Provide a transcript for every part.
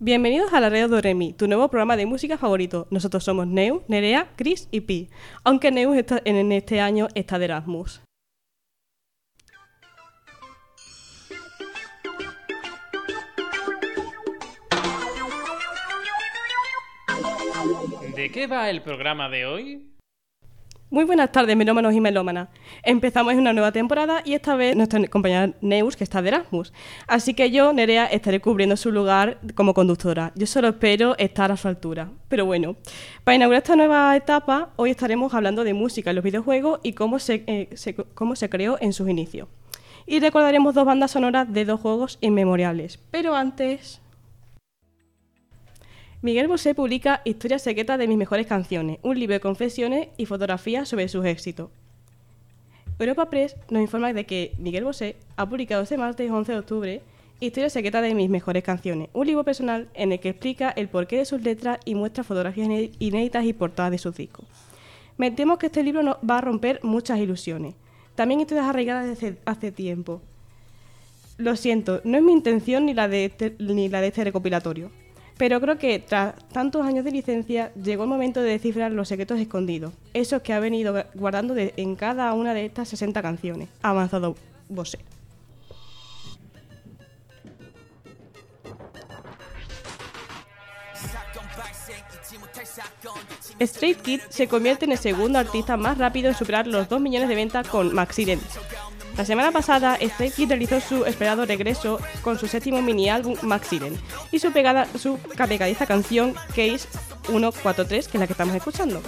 Bienvenidos a la Radio do Re Mi, tu nuevo programa de música favorito. Nosotros somos Neu, Nerea, Chris y Pi, aunque Neu está- en este año está de Erasmus. ¿De qué va el programa de hoy? Muy buenas tardes, melómanos y melómanas. Empezamos una nueva temporada y esta vez nuestra compañera Neus, que está de Erasmus. Así que yo, Nerea, estaré cubriendo su lugar como conductora. Yo solo espero estar a su altura. Pero bueno, para inaugurar esta nueva etapa, hoy estaremos hablando de música en los videojuegos y cómo se, eh, cómo se creó en sus inicios. Y recordaremos dos bandas sonoras de dos juegos inmemorables. Pero antes... Miguel Bosé publica Historias secretas de mis mejores canciones, un libro de confesiones y fotografías sobre sus éxitos. Europa Press nos informa de que Miguel Bosé ha publicado este martes 11 de octubre Historias secretas de mis mejores canciones, un libro personal en el que explica el porqué de sus letras y muestra fotografías iné- inéditas y portadas de sus discos. Me temo que este libro va a romper muchas ilusiones. También historias arraigadas desde hace tiempo. Lo siento, no es mi intención ni la de este, ni la de este recopilatorio. Pero creo que tras tantos años de licencia llegó el momento de descifrar los secretos escondidos, esos que ha venido gu- guardando en cada una de estas 60 canciones. Avanzado Bosé. Straight Kid se convierte en el segundo artista más rápido en superar los 2 millones de ventas con Maxident. La semana pasada, Kid realizó su esperado regreso con su séptimo mini álbum Maxident y su, pegada, su pegadiza canción Case 143, que es la que estamos escuchando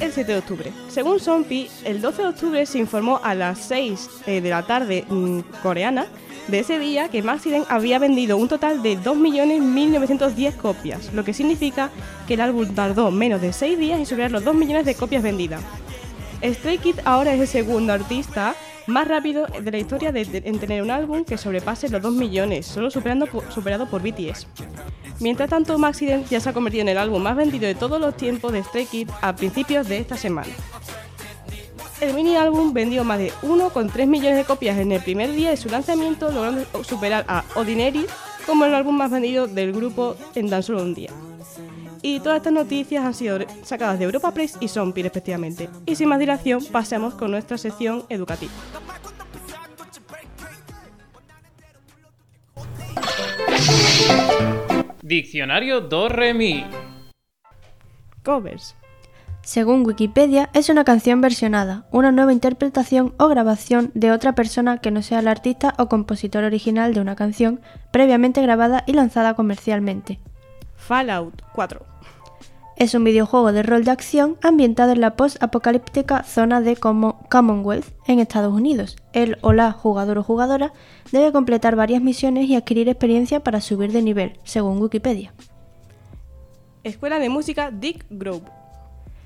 el 7 de octubre. Según Sompi, el 12 de octubre se informó a las 6 eh, de la tarde mm, coreana de ese día que Maxident había vendido un total de 2.1910 copias, lo que significa que el álbum tardó menos de 6 días en superar los 2 millones de copias vendidas. Stray Kid ahora es el segundo artista más rápido de la historia de- en tener un álbum que sobrepase los 2 millones, solo superando superado por BTS. Mientras tanto, Maxident ya se ha convertido en el álbum más vendido de todos los tiempos de Stray Kids a principios de esta semana. El mini álbum vendió más de 1,3 millones de copias en el primer día de su lanzamiento, logrando superar a Ordinary como el álbum más vendido del grupo en tan solo un día. Y todas estas noticias han sido sacadas de Europa Press y Sompi respectivamente. Y sin más dilación, pasemos con nuestra sección educativa. Diccionario do re mi. Covers. Según Wikipedia, es una canción versionada, una nueva interpretación o grabación de otra persona que no sea el artista o compositor original de una canción previamente grabada y lanzada comercialmente. Fallout 4. Es un videojuego de rol de acción ambientado en la post-apocalíptica zona de Common- Commonwealth en Estados Unidos. El o la jugador o jugadora debe completar varias misiones y adquirir experiencia para subir de nivel, según Wikipedia. Escuela de música Dick Grove.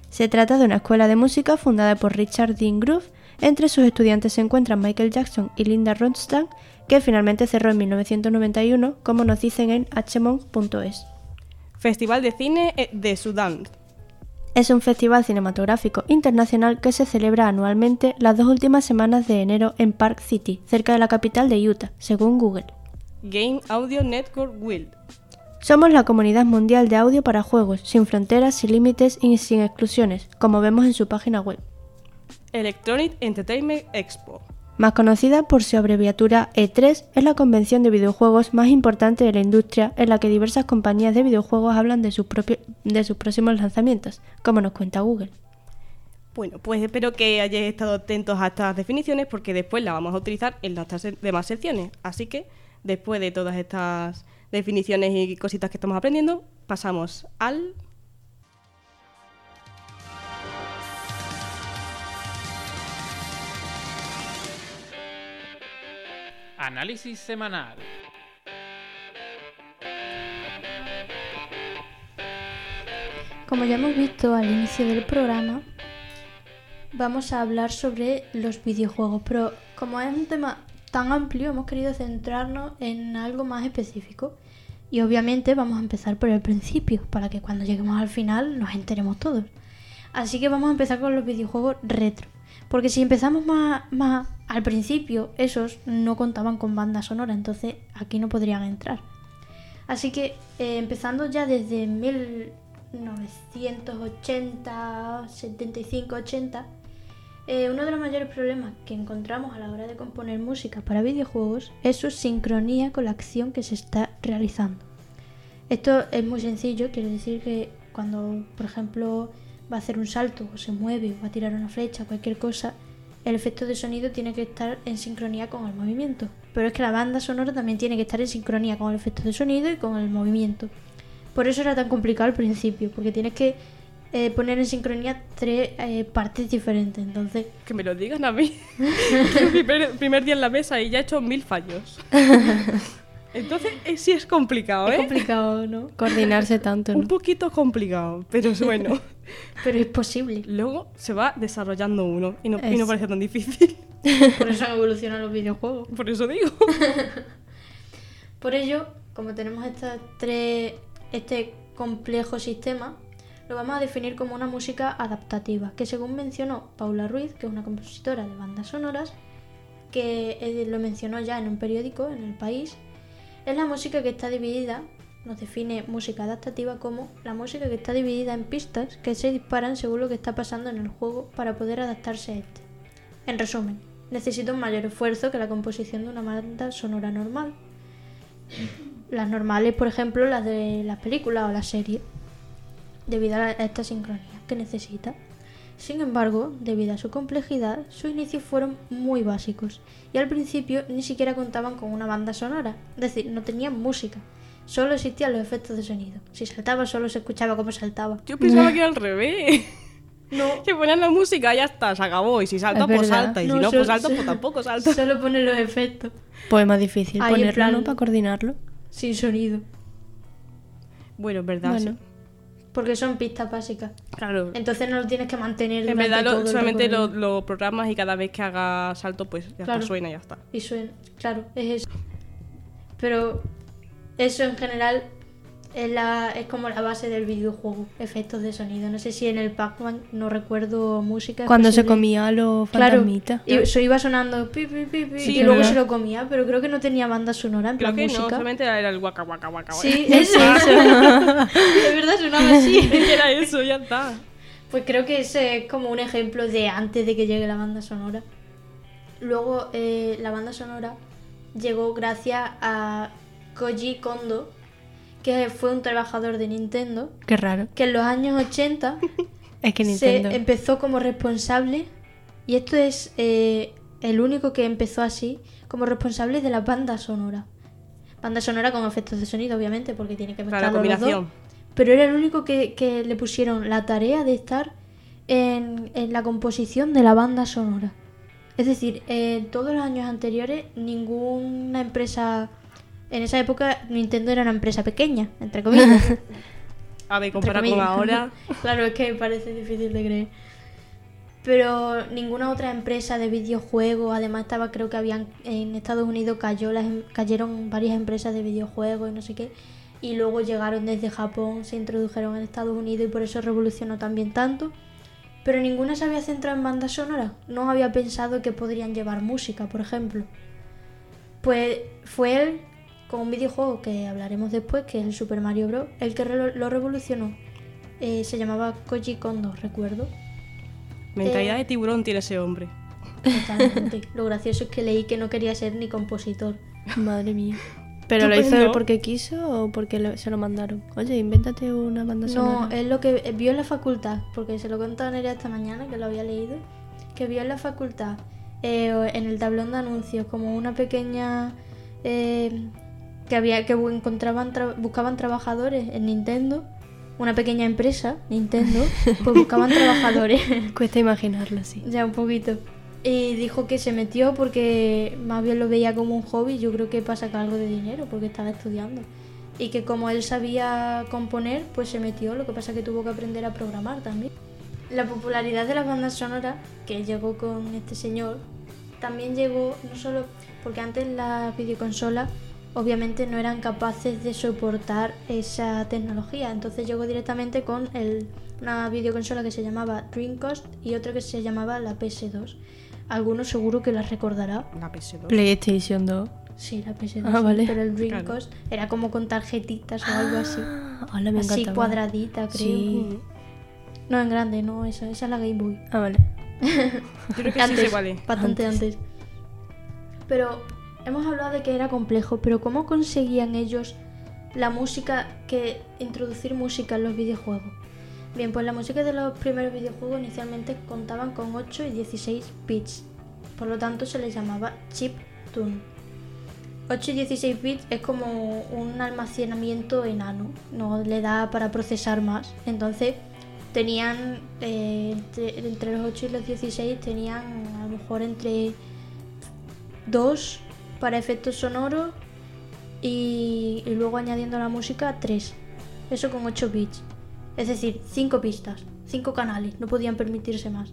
Se trata de una escuela de música fundada por Richard Dean Groove. Entre sus estudiantes se encuentran Michael Jackson y Linda Ronstadt, que finalmente cerró en 1991, como nos dicen en hmon.es. Festival de Cine eh, de Sudán. Es un festival cinematográfico internacional que se celebra anualmente las dos últimas semanas de enero en Park City, cerca de la capital de Utah, según Google. Game Audio Network Wild. Somos la comunidad mundial de audio para juegos, sin fronteras, sin límites y sin exclusiones, como vemos en su página web. Electronic Entertainment Expo. Más conocida por su abreviatura E3, es la convención de videojuegos más importante de la industria en la que diversas compañías de videojuegos hablan de sus, de sus próximos lanzamientos, como nos cuenta Google. Bueno, pues espero que hayáis estado atentos a estas definiciones porque después las vamos a utilizar en las demás secciones. Así que, después de todas estas definiciones y cositas que estamos aprendiendo, pasamos al... Análisis semanal. Como ya hemos visto al inicio del programa, vamos a hablar sobre los videojuegos, pero como es un tema tan amplio, hemos querido centrarnos en algo más específico. Y obviamente vamos a empezar por el principio, para que cuando lleguemos al final nos enteremos todos. Así que vamos a empezar con los videojuegos retro. Porque si empezamos más, más al principio esos no contaban con banda sonora, entonces aquí no podrían entrar. Así que eh, empezando ya desde 1980, 75, 80, eh, uno de los mayores problemas que encontramos a la hora de componer música para videojuegos es su sincronía con la acción que se está realizando. Esto es muy sencillo, quiere decir que cuando, por ejemplo, va a hacer un salto o se mueve o va a tirar una flecha, cualquier cosa, el efecto de sonido tiene que estar en sincronía con el movimiento. Pero es que la banda sonora también tiene que estar en sincronía con el efecto de sonido y con el movimiento. Por eso era tan complicado al principio, porque tienes que eh, poner en sincronía tres eh, partes diferentes. Entonces, Que me lo digan a mí. que el primer, primer día en la mesa y ya he hecho mil fallos. Entonces, eh, sí es complicado, es ¿eh? complicado, ¿no? Coordinarse tanto, ¿no? Un poquito complicado, pero es bueno. Pero es posible. Luego se va desarrollando uno y no, y no parece tan difícil. Por eso han evolucionado los videojuegos. Por eso digo. Por ello, como tenemos estas tres, este complejo sistema, lo vamos a definir como una música adaptativa, que según mencionó Paula Ruiz, que es una compositora de bandas sonoras, que eh, lo mencionó ya en un periódico en el país, es la música que está dividida, nos define música adaptativa como la música que está dividida en pistas que se disparan según lo que está pasando en el juego para poder adaptarse a este. En resumen, necesita un mayor esfuerzo que la composición de una banda sonora normal. Las normales, por ejemplo, las de las películas o las series, debido a esta sincronía que necesita. Sin embargo, debido a su complejidad, sus inicios fueron muy básicos y al principio ni siquiera contaban con una banda sonora, es decir, no tenían música, solo existían los efectos de sonido. Si saltaba solo se escuchaba cómo saltaba. Yo pensaba que era al revés. No, Que ponían la música y ya está, se acabó. Y si salta, Es pues salta. Y No, si no, so- pues salta, so- pues tampoco salta. solo pone los efectos, Pues es más difícil Ahí ponerlo, plan- ¿no? Para coordinarlo. sin sonido, Bueno, es verdad. Bueno. Porque son pistas básicas. Claro. Entonces no lo tienes que mantener En verdad, lo- todo el solamente lo, programas y cada vez que haga salto, pues ya Claro. está, suena y ya está. Y suena, claro, es eso. Pero eso en general es, la, es como la base del videojuego, efectos de sonido. No sé si en el Pac-Man, no recuerdo música. es Cuando se comía los Claro, fantasmitas. y eso iba sonando pi, pi, pi, pi, Sí, y luego ¿verdad? se lo comía, pero creo que no tenía banda sonora en Creo plan que no, música. solamente era el guaca, guaca, guaca. guaca. Sí, eso, eso. de verdad sonaba así. era eso, ya está. Pues creo que ese es como un ejemplo de antes de que llegue la banda sonora. Luego eh, la banda sonora llegó gracias a Koji Kondo, que fue un trabajador de Nintendo, Qué raro. que en los años 80 Es que se Nintendo. empezó como responsable, y esto es eh, el único que empezó así, como responsable de la banda sonora. Banda sonora con efectos de sonido, obviamente, porque tiene que Claro, mezclar los dos combinación. pero era el único que, que le pusieron la tarea de estar en, en la composición de la banda sonora. Es decir, en todos los años anteriores ninguna empresa... En esa época Nintendo era una empresa pequeña, entre comillas. A ver, entre comparado con ahora. claro, es que parece difícil de creer. Pero ninguna otra empresa de videojuegos, además estaba, creo que habían en Estados Unidos cayó las, em- cayeron varias empresas de videojuegos y no sé qué, y luego llegaron desde Japón, se introdujeron en Estados Unidos y por eso revolucionó también tanto. Pero ninguna se había centrado en banda sonora, no había pensado que podrían llevar música, por ejemplo. Pues fue él, con un videojuego que hablaremos después, que es el Super Mario Bros., el que re- lo revolucionó. Eh, se llamaba Koji Kondo, recuerdo. Mentalidad Eh. de tiburón tiene ese hombre. Totalmente. Lo gracioso es que leí que no quería ser ni compositor. Madre mía. ¿Pero lo hizo porque quiso o porque le- se lo mandaron? Oye, invéntate una banda No, sonora. es lo que eh, vio en la facultad, porque se lo contó a Nerea esta mañana, que lo había leído, que vio en la facultad, eh, en el tablón de anuncios, como una pequeña... eh, que había que encontraban tra- buscaban trabajadores en Nintendo, una pequeña empresa, Nintendo, pues buscaban trabajadores. Cuesta imaginarlo así. Ya un poquito. Y dijo que se metió porque más bien lo veía como un hobby, yo creo que para sacar algo de dinero, porque estaba estudiando. Y que como él sabía componer, pues se metió, lo que pasa que tuvo que aprender a programar también. La popularidad de las bandas sonoras, que llegó con este señor, también llegó no solo porque antes las videoconsolas obviamente no eran capaces de soportar esa tecnología, entonces llegó directamente con el- una videoconsola que se llamaba Dreamcast y otra que se llamaba la PS2. algunos seguro que las recordará. La PS2. PlayStation 2. Sí, la PS2. Ah, vale. Pero el Claro. Dreamcast era como con tarjetitas o algo así. Ah, hola, me así cuadradita, creo. Sí. No, en grande, no, esa, esa es la Game Boy. Ah, vale. Yo creo que sí antes, cuál es. bastante antes. Pero hemos hablado de que era complejo, pero ¿cómo conseguían ellos la música, que introducir música en los videojuegos? Bien, pues la música de los primeros videojuegos inicialmente contaban con 8 y 16 bits, por lo tanto se les llamaba chip tune. 8 y 16 bits es como un almacenamiento enano, no le da para procesar más. Entonces tenían eh, entre, los 8 y los 16 tenían a lo mejor entre 2 para efectos sonoros y, luego añadiendo la música 3. Eso con 8 bits. Es decir, 5 pistas, 5 canales, no podían permitirse más.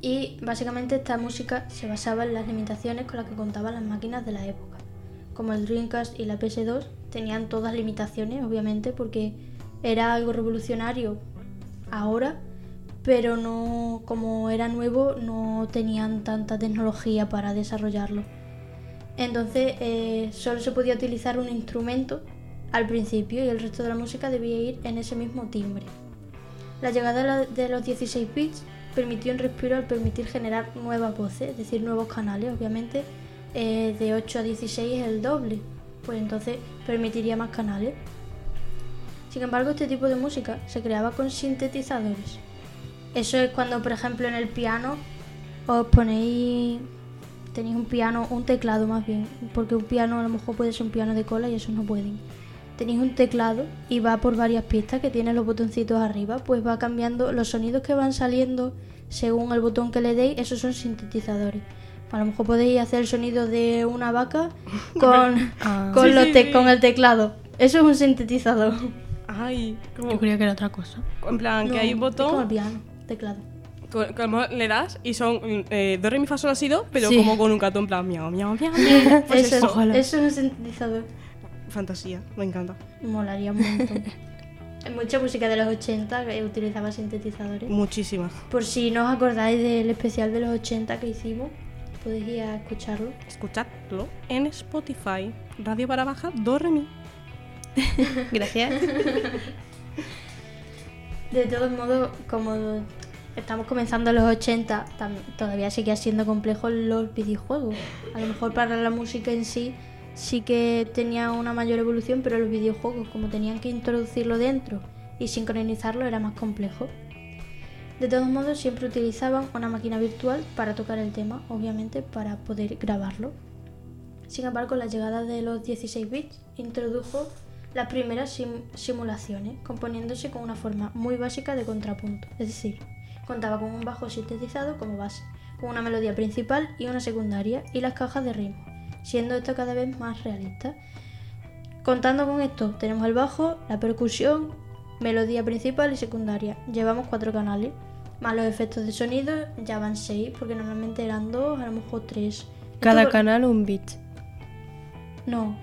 Y básicamente esta música se basaba en las limitaciones con las que contaban las máquinas de la época. Como el Dreamcast y la PS2 tenían todas limitaciones, obviamente, porque era algo revolucionario ahora, pero no, como era nuevo, no tenían tanta tecnología para desarrollarlo. Entonces eh, solo se podía utilizar un instrumento al principio y el resto de la música debía ir en ese mismo timbre. La llegada de, los 16 bits permitió un respiro al permitir generar nuevas voces, es decir, nuevos canales, obviamente. eh, de 8 a 16 es el doble, pues entonces permitiría más canales. Sin embargo, este tipo de música se creaba con sintetizadores. Eso es cuando, por ejemplo, en el piano os ponéis. Tenéis un piano, un teclado más bien, porque un piano a lo mejor puede ser un piano de cola y eso no pueden. Tenéis un teclado y va por varias pistas que tiene los botoncitos arriba, pues va cambiando los sonidos que van saliendo según el botón que le deis, esos son sintetizadores. A lo mejor podéis hacer el sonido de una vaca con, Ah. con, Sí, los sí, te- sí. con el teclado. Eso es un sintetizador. Ay, como, Yo creía que era otra cosa. en plan, que hay un es como el botón piano, teclado. Le das y son eh, do, re, mi, fa, sol, la, si, do, pero Sí. como con un gato en plan miau, miau, miau, miau. Pues eso, eso. ojalá. eso es un sintetizador. Fantasía, me encanta. Molaría un montón. Mucha música de los 80 que utilizaba sintetizadores. Muchísimas. Por si no os acordáis del especial de los 80 que hicimos, podéis ir a escucharlo. Escuchadlo en Spotify. Radio para baja, do, re, mi. Gracias. De todos modos, como estamos comenzando los 80, tam- todavía sigue siendo complejo los videojuegos. A lo mejor para la música en sí sí que tenía una mayor evolución, pero los videojuegos, como tenían que introducirlo dentro y sincronizarlo, era más complejo. De todos modos, siempre utilizaban una máquina virtual para tocar el tema, obviamente para poder grabarlo. Sin embargo, la llegada de los 16 bits introdujo las primeras sim- simulaciones, componiéndose con una forma muy básica de contrapunto. Es decir, contaba con un bajo sintetizado como base, con una melodía principal y una secundaria y las cajas de ritmo, siendo esto cada vez más realista. Contando con esto, tenemos el bajo, la percusión, melodía principal y secundaria. Llevamos cuatro canales, más los efectos de sonido, ya van seis, porque normalmente eran dos, a lo mejor tres. Cada Esto- canal un bit. No,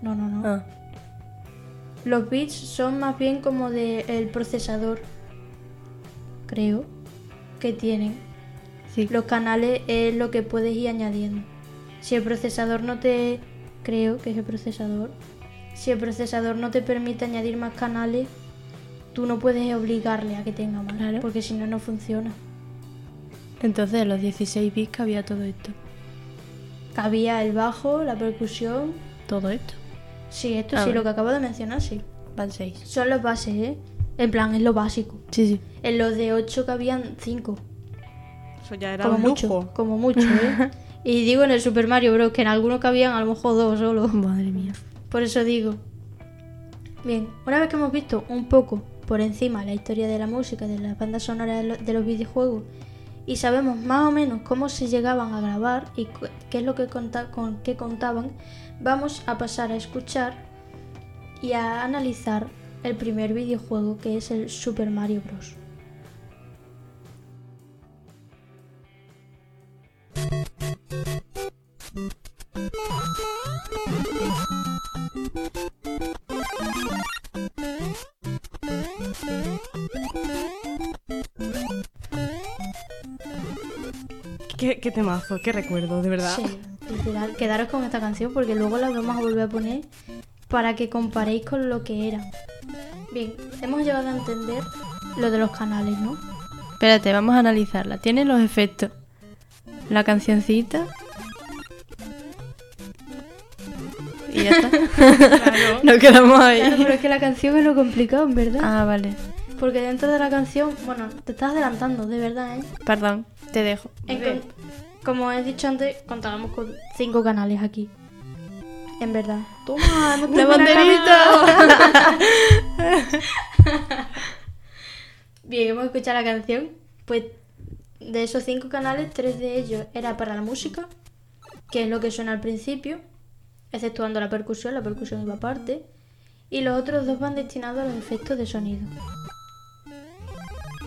no, no, no. Ah, Los bits son más bien como del procesador, creo, que tienen. sí. Los canales es lo que puedes ir añadiendo. Si el procesador no te... Creo que es el procesador. Si el procesador no te permite añadir más canales, tú no puedes obligarle a que tenga más, Claro. porque si no, no funciona. Entonces, en los 16 bits había todo esto. Cabía el bajo, la percusión. Todo esto. Sí, esto Ah, sí, lo que acabo de mencionar, sí. Van 6. Son los bases, ¿eh? En plan, es lo básico. Sí, sí. En los de 8 cabían 5. Eso ya era Como un mucho, lujo. como mucho, ¿eh? y digo en el Super Mario Bros. que en algunos cabían a lo mejor dos solo. Madre mía. Por eso digo. Bien, una vez que hemos visto un poco por encima la historia de la música, de las bandas sonoras de, lo- de los videojuegos, y sabemos más o menos cómo se llegaban a grabar y cu- qué es lo que conta- con qué contaban, vamos a pasar a escuchar y a analizar el primer videojuego que es el Super Mario Bros. qué, qué temazo, qué recuerdo, de verdad. Sí, literal. Quedaros con esta canción porque luego la vamos a volver a poner para que comparéis con lo que era. Bien, hemos llegado a entender lo de los canales, ¿no? Espérate, vamos a analizarla. Tiene los efectos. La cancioncita. Y ya está. Claro. Nos quedamos ahí. Claro, pero es que la canción es lo complicado, en verdad. Ah, vale. Porque dentro de la canción, bueno, te estás adelantando, de verdad, ¿eh? Perdón, te dejo. En como he dicho antes, contábamos con cinco canales aquí. En verdad. Toma, no ¡La banderita! Bien, hemos escuchado la canción. Pues de esos cinco canales, tres de ellos era para la música, que es lo que suena al principio, exceptuando la percusión, la percusión iba aparte. Y los otros dos van destinados a los efectos de sonido.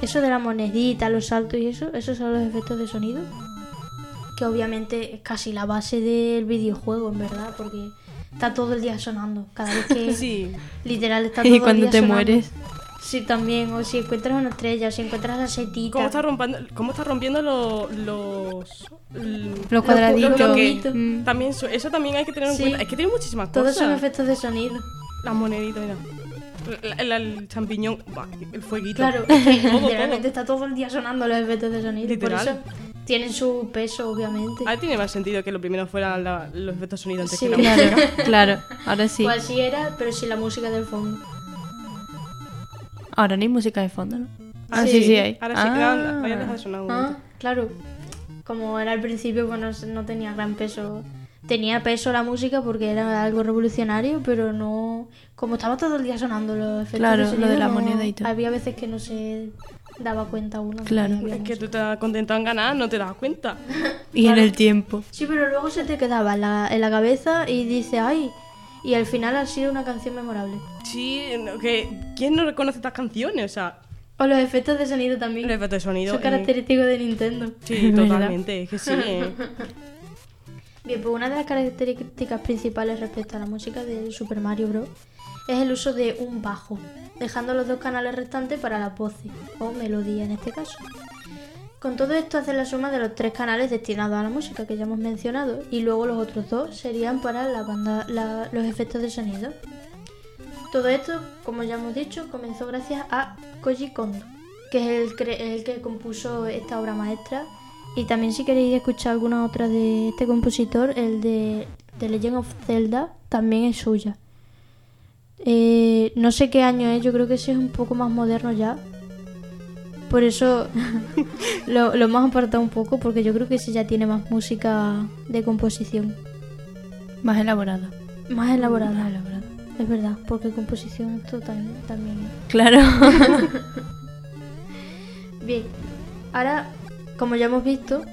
Eso de la monedita, los saltos y eso, esos son los efectos de sonido. Que obviamente es casi la base del videojuego, en verdad, porque está todo el día sonando. Cada vez que Sí. literal está todo Y el cuando día te sonando. mueres. Sí, también. O si encuentras una estrella, o si encuentras la setita. ¿Cómo está rompiendo, cómo está rompiendo lo- los... l- Los cuadraditos. Lo que- cubitos. Mm. También, eso también hay que tener en Sí. cuenta. Es que tiene muchísimas Todos cosas. son efectos de sonido. Las moneditas, mira. La- el champiñón, el fueguito. Claro, literalmente está todo el día sonando los efectos de sonido. Literal. Por eso tienen su peso, obviamente. Ahí tiene más sentido que lo primero fueran la- los efectos de sonido antes Sí. que la música. Claro, claro. Ahora sí. Cual sí era, pero sin la música del fondo. Ahora no hay música de fondo, ¿no? Ah, sí, sí, hay. Ahora sí, Ah. ahora de sonar un Ah, claro. Como era al principio, pues no, se- no tenía gran peso. Tenía peso la música porque era algo revolucionario, pero no. Como estaba todo el día sonando los efectos Claro, de lo sonido, de la no- moneda y todo. Había veces que no se daba cuenta uno. que Claro. había Es que tú estás contento en ganar, no te das cuenta. Y en el tiempo. Sí, pero luego se te quedaba en la, en la cabeza y dice, ay, y al final ha sido una canción memorable. Sí, que ¿quién no reconoce estas canciones? O sea, O los efectos de sonido también. el efecto de sonido. Son eh, característicos de Nintendo. Sí, totalmente. Es que sí. eh. Bien, pues una de las características principales respecto a la música de Super Mario Bros. es el uso de un bajo, dejando los dos canales restantes para las voces, o melodía en este caso. Con todo esto hace la suma de los tres canales destinados a la música que ya hemos mencionado, y luego los otros dos serían para la banda, los efectos de sonido. Todo esto, como ya hemos dicho, comenzó gracias a Koji Kondo, que es el que compuso esta obra maestra. Y también si queréis escuchar alguna otra de este compositor, el de The Legend of Zelda, también es suya. Eh, no sé qué año es, yo creo que ese es un poco más moderno ya. Por eso lo, lo hemos apartado un poco, porque yo creo que ese ya tiene más música de composición. Más elaborada. Más elaborada. Más elaborada. Es verdad, porque composición esto también, también. Claro. Bien, ahora, como ya hemos visto,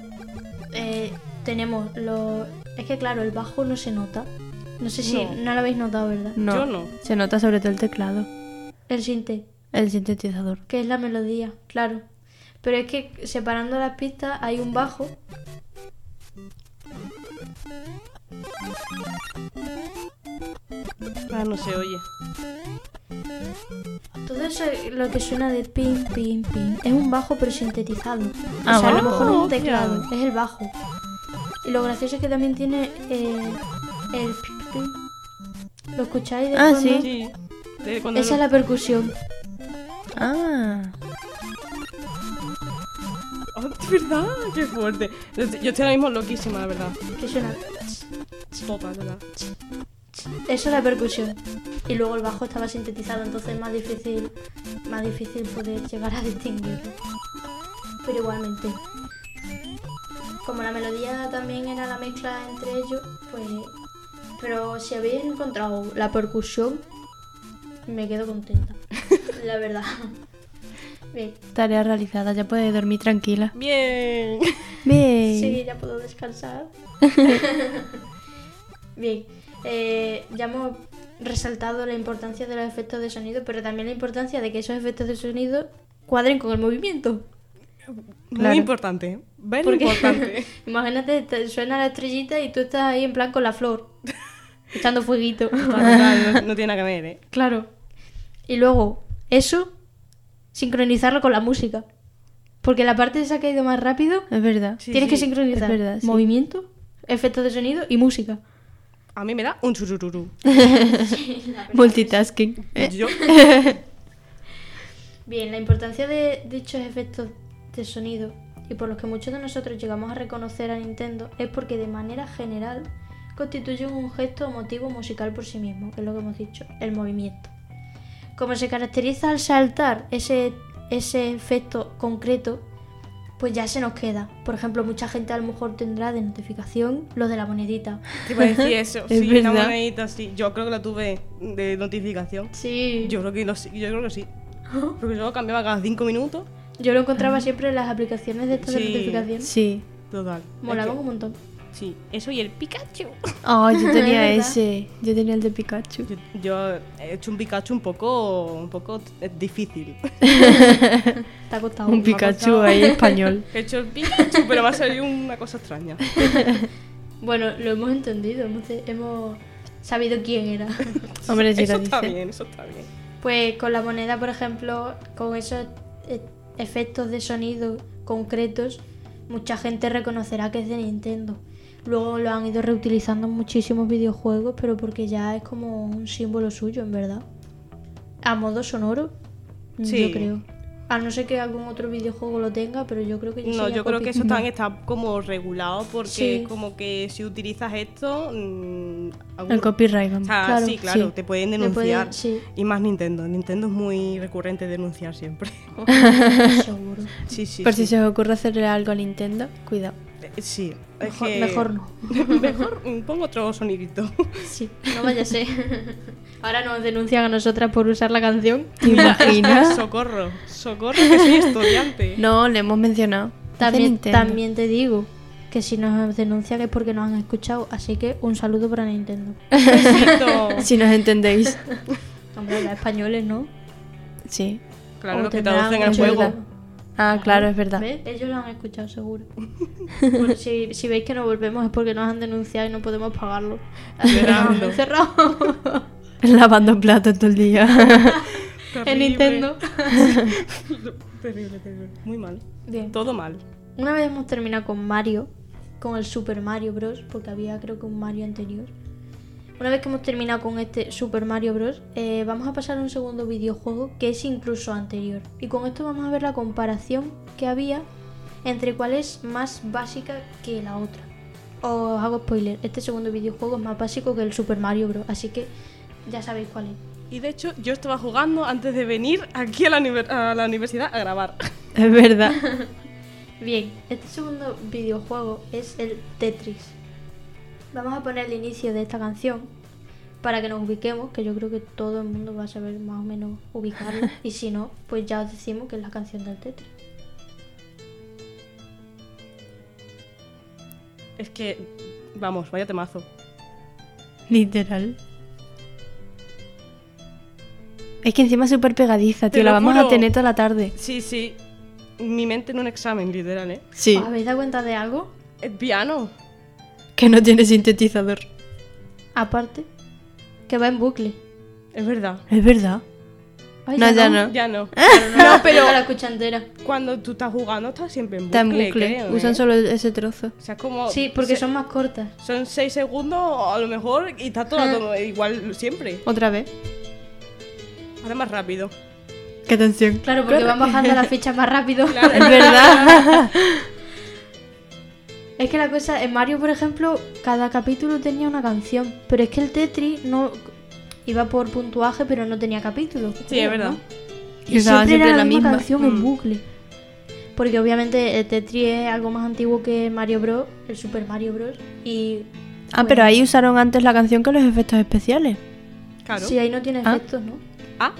eh, tenemos los... Es que claro, el bajo no se nota. No sé si No. no, lo habéis notado, ¿verdad? No. Yo no. Se nota sobre todo el teclado. El sinte, El sintetizador. que es la melodía, claro. Pero es que separando las pistas hay un bajo. Ah, no se oye. Todo eso lo que suena de pim, pim, pim. Es un bajo pero sintetizado. Ah, o sea, a lo mejor no es un teclado, es el bajo. Y lo gracioso es que también tiene eh, el pim, pim. ¿Lo escucháis de Ah, sí. Sí. De cuando Esa lo- es la percusión. Ah. Oh, de verdad, qué fuerte. Yo estoy ahora mismo loquísima, la verdad. Que suena. Total, ¿verdad? Eso es la percusión. Y luego el bajo estaba sintetizado, entonces es más difícil, más difícil poder llegar a distinguirlo. Pero igualmente. Como la melodía también era la mezcla entre ellos, pues. Pero si habéis encontrado la percusión, me quedo contenta. la verdad. Bien. Tarea realizada. Ya puedes dormir tranquila. Bien. Bien. Sí, ya puedo descansar. Bien, eh, ya hemos resaltado la importancia de los efectos de sonido, pero también la importancia de que esos efectos de sonido cuadren con el movimiento. Muy Claro. importante. Very Porque importante. imagínate, te suena la estrellita y tú estás ahí en plan con la flor, echando fueguito. No, no tiene nada que ver, ¿eh? claro. Y luego, eso, sincronizarlo con la música. Porque la parte esa que ha ido más rápido, Es verdad. Sí, tienes que sincronizar es verdad, sí. movimiento, efectos de sonido y música. A mí me da un churururu. Multitasking. Eh, Yo, Bien, la importancia de dichos efectos de sonido y por los que muchos de nosotros llegamos a reconocer a Nintendo es porque de manera general constituyen un gesto o motivo musical por sí mismo, que es lo que hemos dicho, el movimiento. Como se caracteriza al saltar ese, ese efecto concreto, pues ya se nos queda. Por ejemplo, mucha gente a lo mejor tendrá de notificación lo de la monedita. te iba a decir eso. Es sí, verdad. monedita, sí. Yo creo que la tuve de notificación. Sí. Yo creo que, lo, sí- yo creo que sí. Porque yo lo cambiaba cada cinco minutos. Yo lo encontraba siempre en las aplicaciones de estas de Sí. notificación. Sí. Total. Es que- un montón. Sí, eso y el Pikachu. Oh, yo tenía ese. Yo tenía el de Pikachu. Yo, yo he hecho un Pikachu un poco, un poco difícil. Te ha costado. Un Pikachu costado. ahí español. He hecho el Pikachu, pero me ha salido una cosa extraña. Bueno, lo hemos entendido, hemos, hemos sabido quién era. Hombre, si eso lo está dice. bien, eso está bien. Pues con la moneda, por ejemplo, con esos eh, efectos de sonido concretos, mucha gente reconocerá que es de Nintendo. Luego lo han ido reutilizando en muchísimos videojuegos, pero porque ya es como un símbolo suyo, en verdad. A modo sonoro, Sí. yo creo. A no ser que algún otro videojuego lo tenga, pero yo creo que No, sería yo creo que eso también está como regulado porque Sí. como que si utilizas esto... mm, El copyright, O vamos. sea, Claro, sí, claro, sí. te pueden denunciar. sí, Y más Nintendo. Nintendo es muy recurrente denunciar siempre. seguro. Sí, sí. Por sí. si se os ocurre hacerle algo a Nintendo, cuidado. Sí. es Mejor, que- mejor no. mejor pongo otro sonidito. Sí, no vaya a ser. Ahora nos denuncian a nosotras por usar la canción. ¿Te imaginas? socorro, socorro que soy estudiante. No, le hemos mencionado. También, también te digo que si nos denuncian es porque nos han escuchado. Así que un saludo para Nintendo. Si nos entendéis. Hombre, los españoles, ¿no? Sí. Claro, O los que traducen el juego. Ah, claro, es verdad. ¿Ves? Ellos lo han escuchado seguro. Bueno, si, si veis que no volvemos es porque nos han denunciado y no podemos pagarlo. Llorando. encerrado Lavando platos todo el día. en. Nintendo. Terrible, terrible. Muy mal. Bien. Todo mal. Una vez hemos terminado con Mario, con el Super Mario Bros, porque había creo que un Mario anterior. Una vez que hemos terminado con este Super Mario Bros, eh, vamos a pasar a un segundo videojuego que es incluso anterior. Y con esto vamos a ver la comparación que había entre cuál es más básica que la otra. Os hago spoiler, este segundo videojuego es más básico que el Super Mario Bros, así que ya sabéis cuál es. Y de hecho, yo estaba jugando antes de venir aquí a la, a la universidad a grabar. es verdad. Bien, este segundo videojuego es el Tetris. Vamos a poner el inicio de esta canción para que nos ubiquemos, que yo creo que todo el mundo va a saber más o menos ubicarlo. y si no, pues ya os decimos que es la canción del Tetris. Es que, vamos, vaya temazo. Literal. Es que encima es súper pegadiza, Te tío. La lo vamos a tener toda la tarde. Sí, sí. Mi mente en un examen, literal, ¿eh? Sí. ¿Os habéis dado cuenta de algo? El piano. Que no tiene sintetizador. Aparte, que va en bucle. Es verdad. Es verdad. Ay, No, ya no. Ya no. No, pero la escucha entera. Cuando tú estás jugando, estás siempre en bucle. Está en bucle. creo, Usan ¿eh? solo ese trozo. O sea, como. Sí, porque se- son más cortas. Son 6 segundos a lo mejor y está todo, todo igual siempre. Otra vez. Ahora más rápido. Qué tensión. Claro, porque van bajando las fichas más rápido. Claro. Es verdad. Es que la cosa, en Mario, por ejemplo, cada capítulo tenía una canción, pero es que el Tetris no iba por puntuaje, pero no tenía capítulos. Sí, es verdad. Y siempre, siempre era la la misma misma. canción en Mm. bucle. Porque obviamente el Tetris es algo más antiguo que Mario Bros, el Super Mario Bros. Y Ah, pero ahí usaron antes la canción que los efectos especiales. Claro. sí, ahí no tiene Ah. efectos, ¿no? Ah,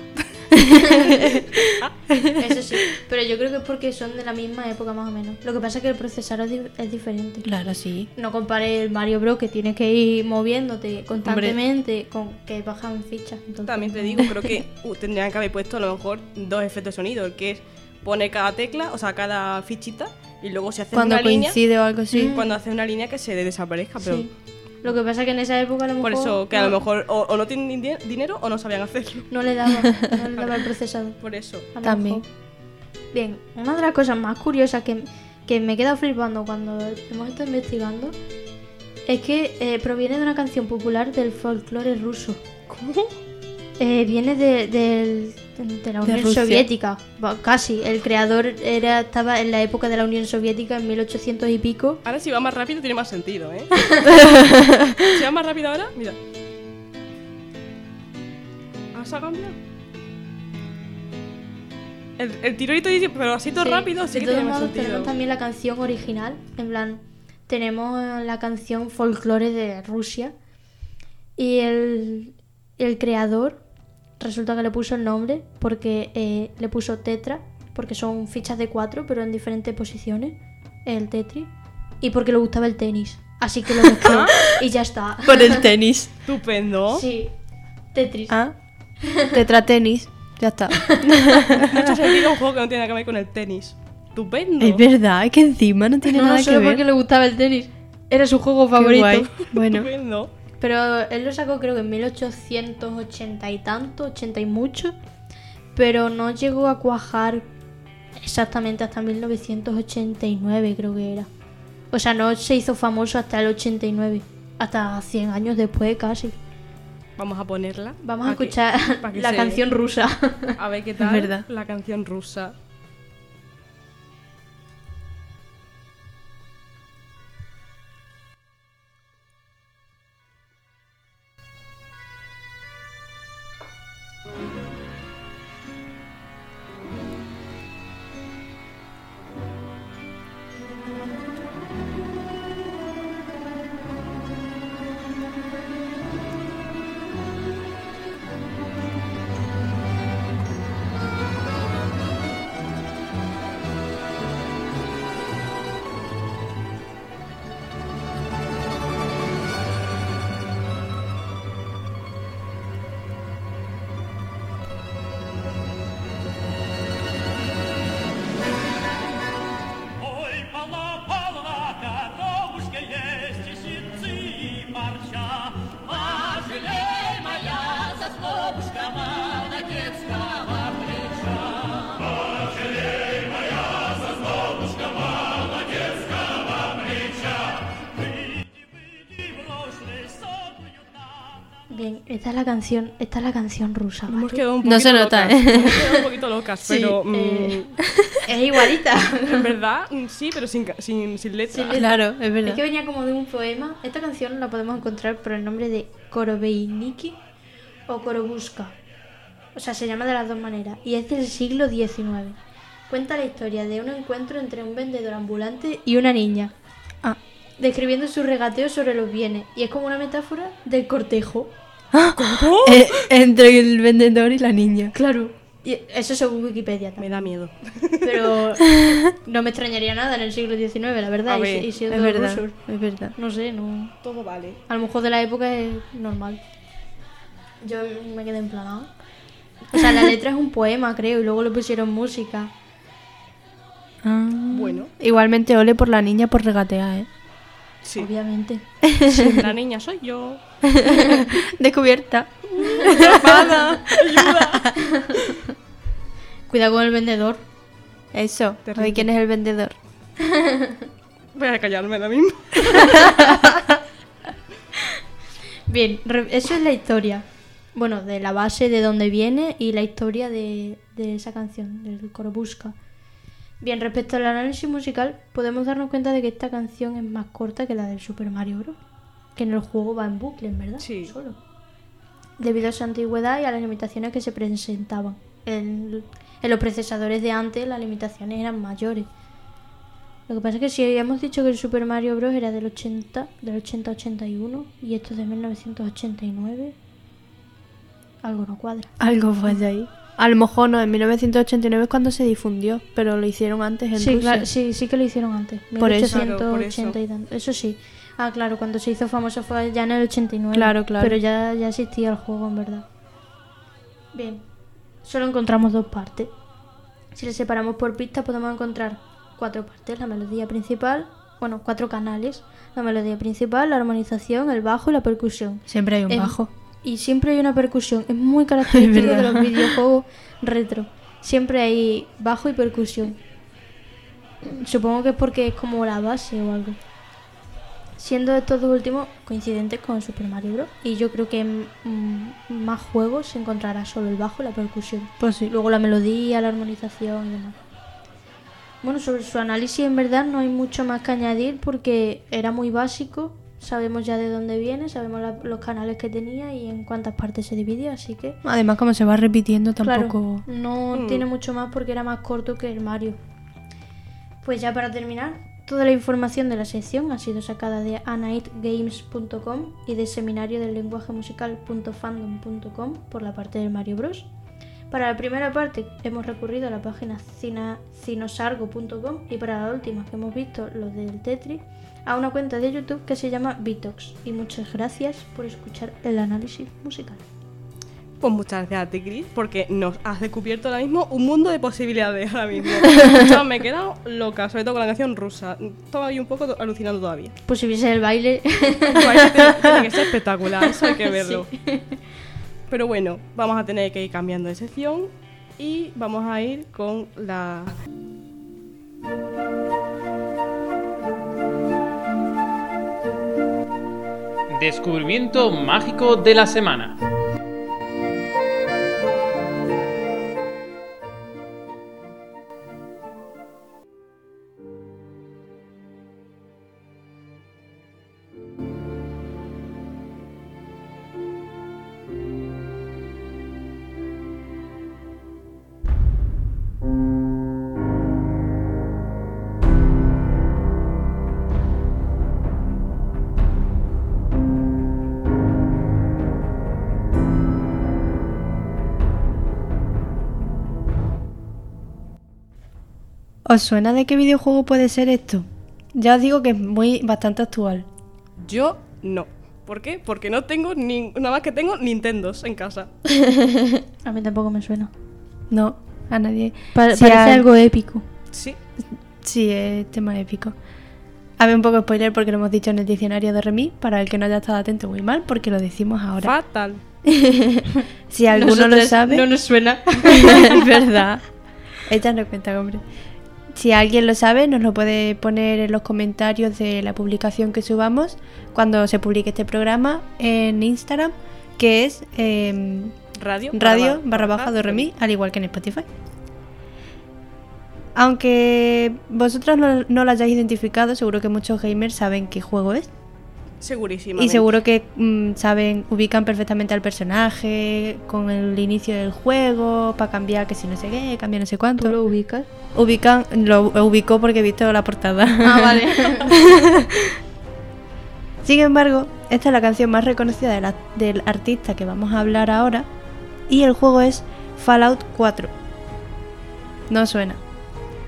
Eso sí. Pero yo creo que es porque son de la misma época más o menos. Lo que pasa es que el procesador es, di- es diferente. Claro, sí. No compare el Mario Bros que tienes que ir moviéndote constantemente con que bajan fichas. Entonces, también te digo, creo que uh, tendrían que haber puesto a lo mejor dos efectos de sonido, el que es poner cada tecla, o sea, cada fichita, y luego si haces Cuando una línea, coincide o algo así. cuando haces una línea que se desaparezca, pero Sí. Lo que pasa es que en esa época a lo mejor por eso que a no, lo mejor o, o no tienen di- dinero o no sabían hacerlo. no le daba, no le daba el procesador. Por eso. También. mejor. Bien, una de las cosas más curiosas que, que me he quedado flipando cuando hemos estado investigando es que eh, proviene de una canción popular del folclore ruso. ¿Cómo? Eh, viene de, de la Unión. Soviética, Bueno, casi. El creador era, estaba en la época de la Unión Soviética, en 1800 y pico. Ahora si va más rápido tiene más sentido, ¿eh? si va más rápido ahora, mira. ¿Ah, se ha cambiado? El, el tirito dice, pero así todo Sí, rápido sí de que todos tiene más modos, sentido. tenemos también la canción original. En plan, tenemos la canción folclore de Rusia. Y el, el creador resulta que le puso el nombre porque eh, le puso tetra, porque son fichas de cuatro, pero en diferentes posiciones. El tetri. Y porque le gustaba el tenis. Así que lo mezcló. y ya está. Por el tenis. Estupendo. Sí, Tetris. Ah, tetratenis. Ya está. Mucho sentido un juego que no tiene nada que ver con el tenis. Estupendo. Es verdad, es que encima no tiene no, nada no que solo ver. porque le gustaba el tenis. Era su juego Qué favorito. guay. Bueno, Estupendo. Pero él lo sacó creo que en 1880 y tanto, 80 y mucho. Pero no llegó a cuajar exactamente hasta 1989 creo que era. O sea, no se hizo famoso hasta el 89. Hasta 100 años después casi. Vamos a ponerla. Vamos a que- escuchar que la se- canción rusa. A ver qué tal. verdad. La canción rusa. Esta es la canción, esta es la canción rusa. Hemos ¿vale? quedado un No se nota, locas. ¿eh? Hemos quedado un poquito locas, Sí, pero. mm, eh, es igualita. En verdad, mm, sí, pero sin, sin, sin letra. Claro, es Es verdad. que venía como de un poema. Esta canción la podemos encontrar por el nombre de Korobeiniki o Korobuska. O sea, se llama de las dos maneras. Y es del siglo XIX. Cuenta la historia de un encuentro entre un vendedor ambulante y una niña. Ah. Describiendo su regateo sobre los bienes. Y es como una metáfora del cortejo. Eh, entre el vendedor y la niña. Claro. Y eso según Wikipedia Me también. da miedo. Pero no me extrañaría nada en el siglo XIX, la verdad. Y y siendo Es verdad, rusos. es verdad. No sé, no. Todo vale. A lo mejor de la época es normal. Yo me quedé en plan. ¿ah? O sea, la letra es un poema, creo, y luego le pusieron música. Ah. Bueno, Igualmente, ole por la niña por regatear, ¿eh? Sí. Obviamente. La niña soy yo. Descubierta. Atrapada. Ayuda. Cuidado con el vendedor. Eso. Terrible. quién es el vendedor. Voy a callarme ahora mismo. Bien, eso es la historia. Bueno, de la base de dónde viene y la historia de, de esa canción, del Korobusca. Bien, respecto al análisis musical, podemos darnos cuenta de que esta canción es más corta que la del Super Mario Bros. Que en el juego va en bucle, en verdad. Sí. Solo. Debido a su antigüedad y a las limitaciones que se presentaban. En, en los procesadores de antes las limitaciones eran mayores. Lo que pasa es que si habíamos dicho que el Super Mario Bros. era del 80, del 80-81 y esto es de 1989, algo no cuadra. Algo falla ahí. A lo mejor no, en 1989 es cuando se difundió, pero lo hicieron antes en Sí, Rusia. claro, sí, sí que lo hicieron antes. Por eso. 1880 Claro, por eso. y tanto. Eso sí. Ah, claro, cuando se hizo famoso fue ya en el 89. Claro, claro. Pero ya, ya existía el juego, en verdad. Bien. Solo encontramos dos partes. Si le separamos por pistas podemos encontrar cuatro partes. La melodía principal, bueno, cuatro canales. La melodía principal, la armonización, el bajo y la percusión. Siempre hay un bajo. Y siempre hay una percusión. Es muy característico de los videojuegos retro. siempre hay bajo y percusión. Supongo que es porque es como la base o algo. Siendo estos dos últimos coincidentes con Super Mario Bros. Y yo creo que en mm, más juegos se encontrará solo el bajo y la percusión. Pues sí. Luego la melodía, la armonización y demás. Bueno, sobre su análisis en verdad no hay mucho más que añadir porque era muy básico. Sabemos ya de dónde viene, sabemos la- los canales que tenía y en cuántas partes se dividía, así que... Además, como se va repitiendo, Claro, tampoco. no Mm. tiene mucho más porque era más corto que el Mario. Pues ya para terminar, toda la información de la sección ha sido sacada de anightgames.com y de seminario del lenguaje musical.fandom.com por la parte del Mario Bros. Para la primera parte hemos recurrido a la página cinosargo.com y para la última que hemos visto, los del Tetris, a una cuenta de YouTube que se llama Bitox. Y muchas gracias por escuchar el análisis musical. Pues muchas gracias a ti, Chris, porque nos has descubierto ahora mismo un mundo de posibilidades ahora mismo. Me he quedado loca, sobre todo con la canción rusa. Estoy un poco alucinando todavía. Pues si viese el baile, Tiene tiene que ser espectacular, eso hay que verlo. Pero bueno, vamos a tener que ir cambiando de sección y vamos a ir con la... Descubrimiento mágico de la semana. ¿Os suena de qué videojuego puede ser esto? Ya os digo que es muy bastante actual. Yo no. ¿Por qué? Porque no tengo ni... nada más que tengo Nintendos en casa. a mí tampoco me suena. No, a nadie. Pa- Sí, parece a- algo épico. Sí. Sí, es tema épico. A ver, un poco spoiler porque lo hemos dicho en el diccionario de Remy. Para el que no haya estado atento, muy mal, porque lo decimos ahora. Fatal. Si alguno lo sabe. No nos suena. es verdad. Cuenta, hombre. Si alguien lo sabe, nos lo puede poner en los comentarios de la publicación que subamos cuando se publique este programa en Instagram, que es em, Radio. radio barra baja de Remy, al igual que en Spotify. Aunque vosotros no, no lo hayáis identificado, seguro que muchos gamers saben qué juego es. Segurísima. Y seguro que mm, saben, ubican perfectamente al personaje con el inicio del juego, para cambiar que si no sé qué, cambiar no sé cuánto. ¿Tú lo ubicas? Ubican, lo ubicó porque he visto la portada. Ah, vale. Sin embargo, esta es la canción más reconocida de la- del artista que vamos a hablar ahora. Y el juego es Fallout 4. No suena.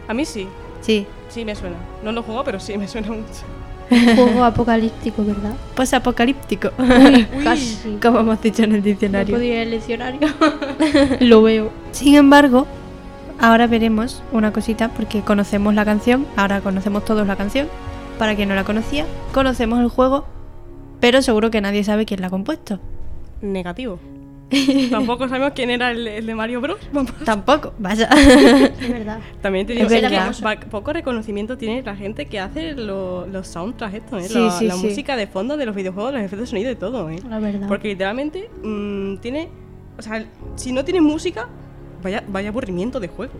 A mí sí. Sí. Sí me suena. No lo juego, pero sí me suena mucho. Un juego apocalíptico, ¿verdad? Pues apocalíptico. Casi. Como hemos dicho en el No diccionario. podía ir al diccionario. lo veo. Sin embargo, ahora veremos una cosita porque conocemos la canción, ahora conocemos todos la canción. Para quien no la conocía, conocemos el juego, pero seguro que nadie sabe quién la ha compuesto. Negativo. Tampoco sabemos quién era el, el de Mario Bros. Vamos. Tampoco, vaya. Es verdad. También te digo Es que poco reconocimiento tiene la gente que hace lo- los soundtracks esto, ¿eh? Sí, la, sí, la sí. música de fondo de los videojuegos, los efectos de sonido y todo, ¿eh? La verdad. Porque literalmente mm, tiene... O sea, si no tienes música, vaya, vaya aburrimiento de juego.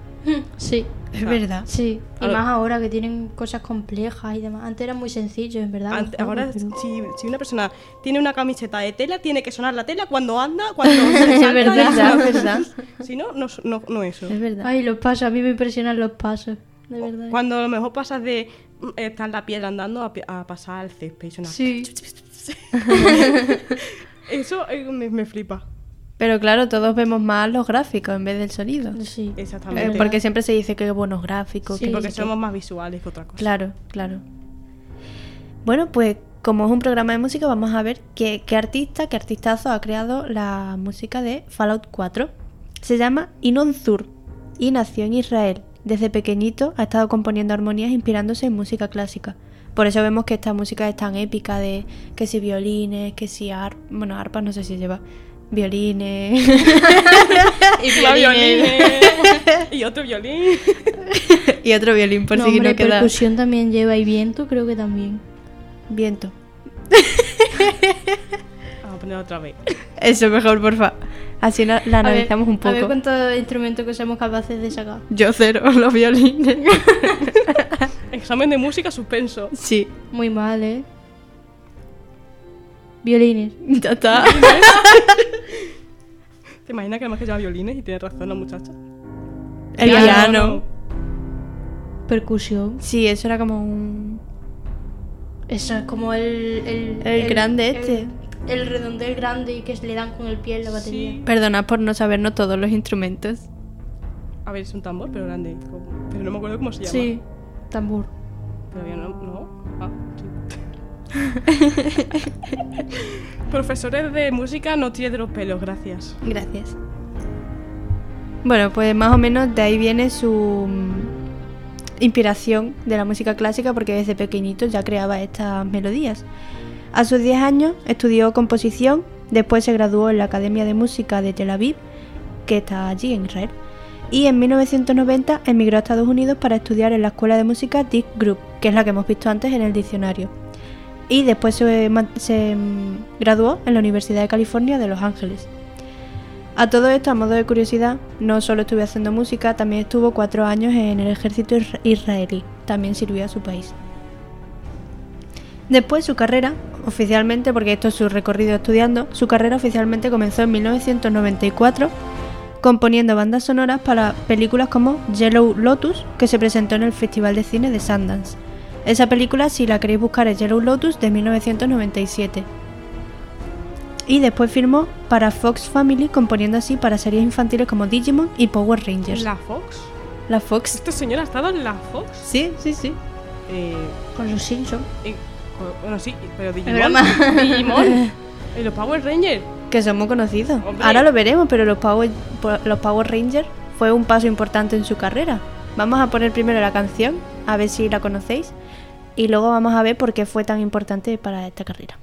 Sí, es verdad. sí. Y más ahora que tienen cosas complejas y demás. Antes era muy sencillo, en verdad. los Ante- juegos, ahora, pero- si, si una persona tiene una camiseta de tela, tiene que sonar la tela cuando anda, cuando se Es salta verdad, y- es verdad. Si no, no, no, no eso. Es verdad. Ay, los pasos. A mí me impresionan los pasos. De verdad. Cuando a lo mejor pasas de mm, estar en la piedra andando a, pasar al césped y sonar. Sí. Eso eh, me, me flipa. Pero claro, todos vemos más los gráficos en vez del sonido. Sí. Eh, Exactamente. porque siempre se dice que buenos gráficos. Sí, que Porque somos más visuales que otra cosa. Claro, claro. Bueno, pues como es un programa de música, vamos a ver qué, qué artista, qué artistazo ha creado la música de Fallout 4. Se llama Inon Zur y nació en Israel. Desde pequeñito ha estado componiendo armonías inspirándose en música clásica. Por eso vemos que esta música es tan épica de que si violines, que si arpas, bueno, arpas no sé si lleva, violines. Y violines. otro violín. y otro violín por no, si hombre, no queda percusión también lleva y viento, creo que también. viento. Vamos a poner otra vez. Eso mejor, porfa. Así la, la ver, analizamos un A ver poco. cuántos instrumentos que somos capaces de sacar. Yo cero, los violines. Examen de música suspenso. sí. Muy mal, ¿eh? Violines. Ya está. ¿Te imaginas que además que lleva violines y tiene razón la muchacha? El Piano. piano. Percusión. Sí, eso era como un... Eso es como el... El, El grande este. El, el redondel grande y que se le dan con el pie en la batería. Sí. Perdona por no sabernos todos los instrumentos. A ver, es un tambor, pero grande. Pero no me acuerdo cómo se llama. Sí. Tambor. Todavía no. no. Profesores de música no tiene de los pelos, gracias. Gracias. Bueno, pues más o menos de ahí viene su mm, inspiración de la música clásica porque desde pequeñito ya creaba estas melodías. A sus 10 años estudió composición, después se graduó en la Academia de Música de Tel Aviv, que está allí en Israel, y en 1990 emigró a Estados Unidos para estudiar en la Escuela de Música Dick Group, que es la que hemos visto antes en el diccionario. Y después se, mm, graduó en la Universidad de California de Los Ángeles. A todo esto, a modo de curiosidad, no solo estuvo haciendo música, también estuvo cuatro años en el ejército isra- israelí. También sirvió a su país. Después su carrera, oficialmente, porque esto es su recorrido estudiando, su carrera oficialmente comenzó en 1994 componiendo bandas sonoras para películas como Yellow Lotus, que se presentó en el Festival de Cine de Sundance. Esa película, si la queréis buscar, es Yellow Lotus de 1997 y después firmó para Fox Family componiendo así para series infantiles como Digimon y Power Rangers. ¿La Fox? La Fox. ¿Este señor ha estado en la Fox? Sí, sí, sí. Eh, Con los Simpsons. eh, bueno, sí, pero Digimon. Digimon. ¿Y los Power Rangers? Que son muy conocidos. Hombre. Ahora lo veremos, pero los Power, po- los Power Rangers fue un paso importante en su carrera. Vamos a poner primero la canción, a ver si la conocéis, y luego vamos a ver por qué fue tan importante para esta carrera.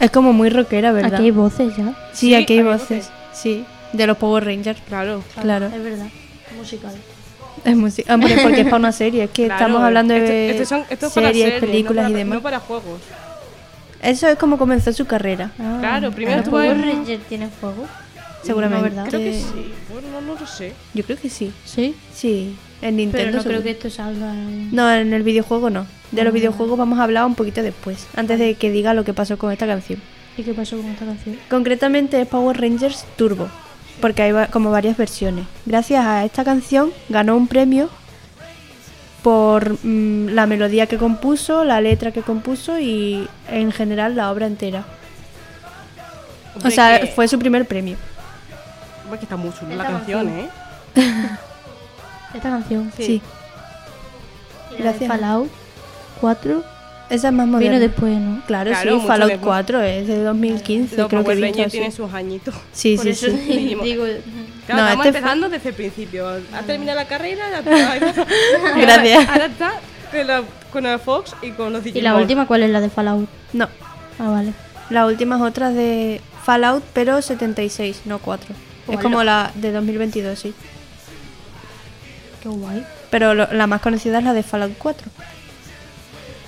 Es como muy rockera, ¿verdad? Aquí hay voces ya. Sí, Sí, aquí hay hay voces. voces. Sí, de los Power Rangers. Claro. Claro. Es verdad. Musical. Es música. Hombre, porque es para una serie. Es que Claro, estamos hablando esto- de esto son- esto es para series, series, películas no y demás. No para juegos. Eso es como comenzó su carrera. Claro, primero ¿Los estuvo Power Rangers tienen fuego? Seguramente. No, ¿verdad? Creo que sí. Bueno, no, no lo sé. Yo creo que sí. Sí. Sí, en Nintendo. Pero no seguro. creo que esto salga en... No, en el videojuego no. De los Ah. videojuegos vamos a hablar un poquito después, antes de que diga lo que pasó con esta canción. ¿Y qué pasó con esta canción? Concretamente es Power Rangers Turbo, porque hay como varias versiones. Gracias a esta canción ganó un premio por mm, la melodía que compuso, la letra que compuso y en general la obra entera. O sea, que- fue su primer premio. hombre, que está muy chula la canción. ¿eh? Esta canción. Sí. Y la de Gracias. Fallout 4 Esa es más moderna. vino después, ¿no? Claro, Claro, sí, mucho Fallout después. 4 es de 2015, Los creo que Power he así. tienen sus añitos. Sí, Por sí, eso sí. Digo... Claro, No, estamos este empezando desde el principio. Ha terminado la carrera, ya está. Gracias. Ahora está con, la, con la Fox y con los ¿Y Digimon. la última cuál es la de Fallout? No, Ah, vale. la última es otra de Fallout, pero 76, no 4. Es como la de 2022, sí. Qué guay. Pero lo- la más conocida es la de Fallout 4.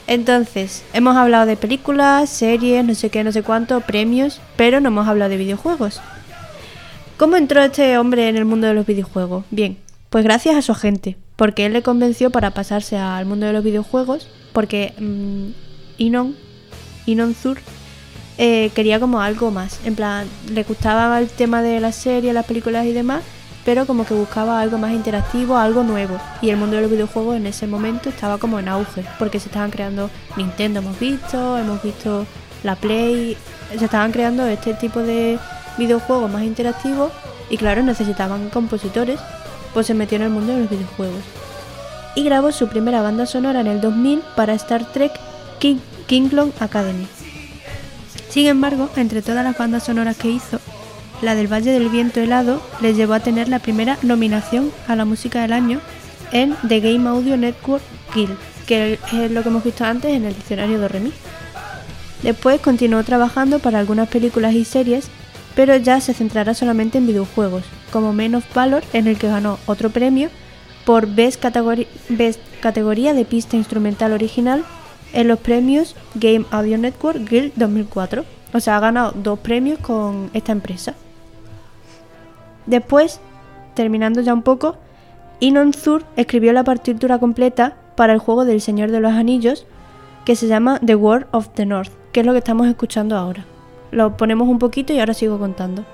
Entonces, hemos hablado de películas, series, no sé qué, no sé cuánto, premios, pero no hemos hablado de videojuegos. ¿Cómo entró este hombre en el mundo de los videojuegos? Bien, pues gracias a su agente, porque él le convenció para pasarse al mundo de los videojuegos, porque mm, Inon, Inon Zur, eh, quería como algo más. En plan, le gustaba el tema de las series, las películas y demás, pero como que buscaba algo más interactivo, algo nuevo. Y el mundo de los videojuegos en ese momento estaba como en auge, porque se estaban creando Nintendo, hemos visto, hemos visto la Play, se estaban creando este tipo de videojuegos más interactivos y claro, necesitaban compositores, pues se metió en el mundo de los videojuegos. Y grabó su primera banda sonora en el 2000 para Star Trek King Kingdom Academy. Sin embargo, entre todas las bandas sonoras que hizo, la del Valle del Viento Helado le llevó a tener la primera nominación a la música del año en The Game Audio Network Guild, que es lo que hemos visto antes en el diccionario de Remy. Después continuó trabajando para algunas películas y series, pero ya se centrará solamente en videojuegos, como Men of Valor, en el que ganó otro premio por Best, Best categoría de pista instrumental original en los premios Game Audio Network Guild 2004. O sea, ha ganado dos premios con esta empresa. Después, terminando ya un poco, Inon Zur escribió la partitura completa para el juego del Señor de los Anillos, que se llama The World of the North, que es lo que estamos escuchando ahora. Lo ponemos un poquito y ahora sigo contando.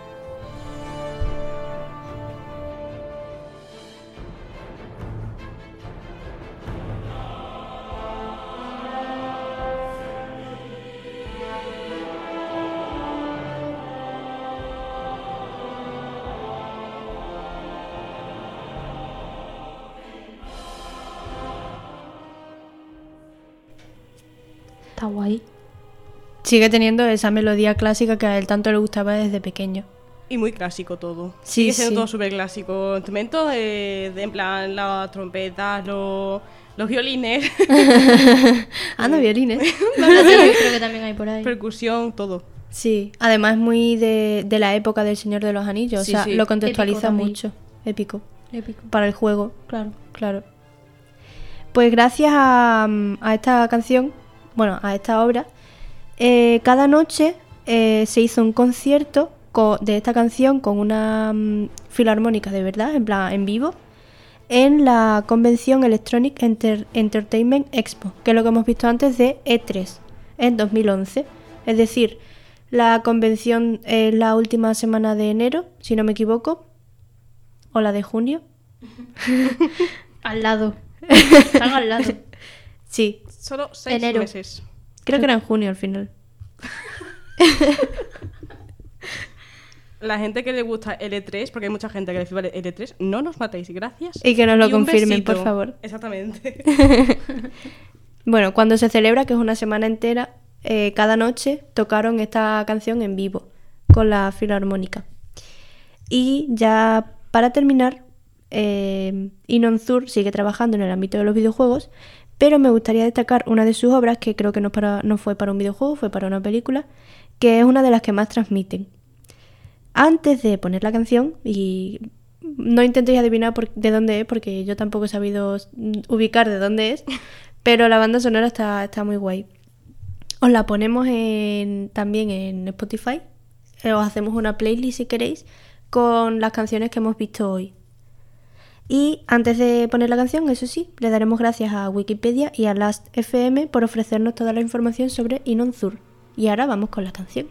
Está guay. Sigue teniendo esa melodía clásica que a él tanto le gustaba desde pequeño. Y muy clásico todo. Sí, Sigue siendo sí. todo súper clásico. Instrumentos eh, de, en plan las trompetas, los, los violines, Anda, violines. Creo que también hay por ahí. percusión, todo. Sí, además es muy de, de la época del Señor de los Anillos, Sí, o sea, sí. lo contextualiza Épico mucho. Épico. Épico. Para el juego, Claro. claro. Pues gracias a, a esta canción, bueno, a esta obra, eh, cada noche eh, se hizo un concierto co- de esta canción con una mm, filarmónica de verdad, en plan en vivo, en la convención Electronic Enter- Entertainment Expo, que es lo que hemos visto antes de E3, en 2011. Es decir, la convención es la última semana de enero, si no me equivoco, o la de junio. Al lado. Están al lado. Sí, Solo seis Enero. meses. creo que era en junio al final. La gente que le gusta L3, porque hay mucha gente que le flipa L3, no nos matéis, gracias. Y que nos lo un confirmen, por favor. Exactamente. Bueno, cuando se celebra, que es una semana entera, eh, cada noche tocaron esta canción en vivo con la filarmónica. Y ya para terminar, eh, Inon Zur sigue trabajando en el ámbito de los videojuegos, pero me gustaría destacar una de sus obras que creo que no, para- no fue para un videojuego, fue para una película, que es una de las que más transmiten. Antes de poner la canción, y no intentéis adivinar por- de dónde es, porque yo tampoco he sabido ubicar de dónde es, pero la banda sonora está, está muy guay. Os la ponemos en- también en Spotify. Eh, Os hacemos una playlist si queréis con las canciones que hemos visto hoy. Y antes de poner la canción, eso sí, le daremos gracias a Wikipedia y a Last.fm por ofrecernos toda la información sobre Inon Zur. Y ahora vamos con la canción.